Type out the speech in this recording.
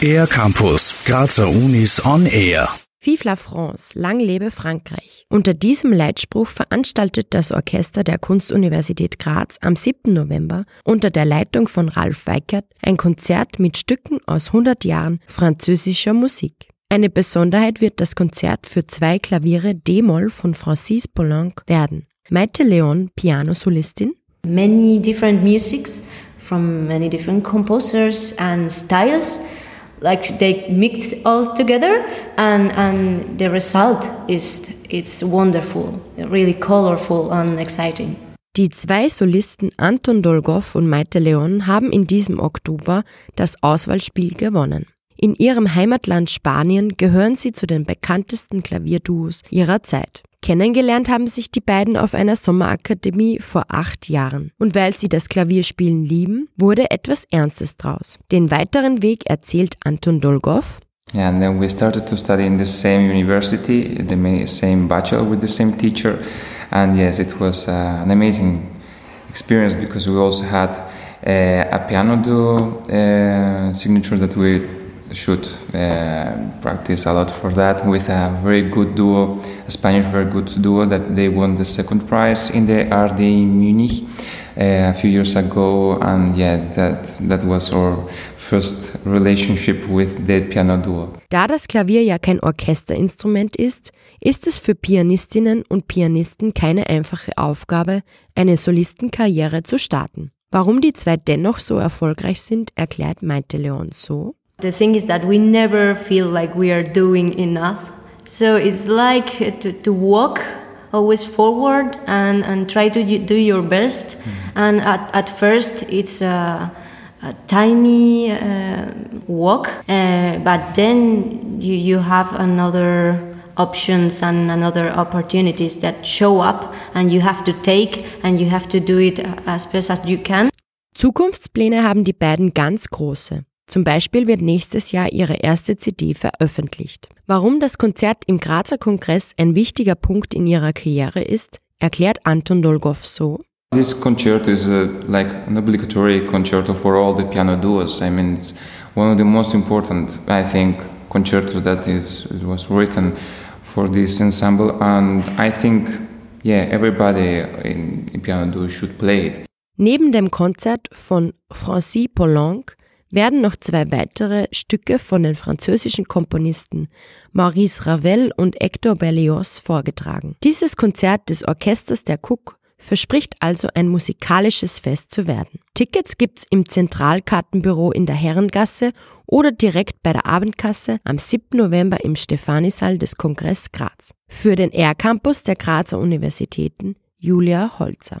Air Campus, Grazer Unis on Air. Vive la France, lang lebe Frankreich. Unter diesem Leitspruch veranstaltet das Orchester der Kunstuniversität Graz am 7. November unter der Leitung von Ralf Weikert ein Konzert mit Stücken aus 100 Jahren französischer Musik. Eine Besonderheit wird das Konzert für zwei Klaviere D-Moll von Francis Poulenc werden. Maite Leon, Piano-Solistin. Many different musics from many different composers and styles. like they mix all together and and the result is it's wonderful really colorful and exciting Die zwei Solisten Anton Dolgov und Maite Leon haben in diesem Oktober das Auswahlspiel gewonnen. In ihrem Heimatland Spanien gehören sie zu den bekanntesten Klavierduos ihrer Zeit. Kennengelernt haben sich die beiden auf einer Sommerakademie vor acht Jahren. Und weil sie das Klavierspielen lieben, wurde etwas Ernstes draus. Den weiteren Weg erzählt Anton Dolgov. Yeah, and then we started to study in the same university, the same bachelor with the same teacher. And yes, it was uh, an amazing experience because we also had uh, a piano duo uh, signature that we should uh, practice a lot for that with a very good duo, a Spanish very good duo that they won the second prize in the RD Munich uh, a few years ago, and yeah, that that was our first relationship with the piano duo. Da das Klavier ja kein Orchesterinstrument ist, ist es für Pianistinnen und Pianisten keine einfache Aufgabe, eine Solistenkarriere zu starten. Warum die zwei dennoch so erfolgreich sind, erklärt Maite Leon so. The thing is that we never feel like we are doing enough. So it's like to, to walk always forward and, and try to do your best. Mm. And at, at first, it's a, a tiny uh, walk, uh, but then you, you have another options and another opportunities that show up and you have to take and you have to do it as best as you can. Zukunftspläne haben die beiden ganz große. Zum Beispiel wird nächstes Jahr ihre erste CD veröffentlicht. Warum das Konzert im Grazer Kongress ein wichtiger Punkt in ihrer Karriere ist, erklärt Anton Dolgov so. This concerto is a, like an obligatory concerto for all the piano duos. I mean, it's one of the most important, I think, concertos that is it was written for this ensemble, and I think, yeah, everybody in, in piano duo should play it. Neben dem Konzert von Francis Poulenc werden noch zwei weitere Stücke von den französischen Komponisten Maurice Ravel und Hector Berlioz vorgetragen. Dieses Konzert des Orchesters der Cook verspricht also ein musikalisches Fest zu werden. Tickets gibt's im Zentralkartenbüro in der Herrengasse oder direkt bei der Abendkasse am 7. November im Stephanissaal des Kongress Graz. Für den R-Campus der Grazer Universitäten Julia Holzer.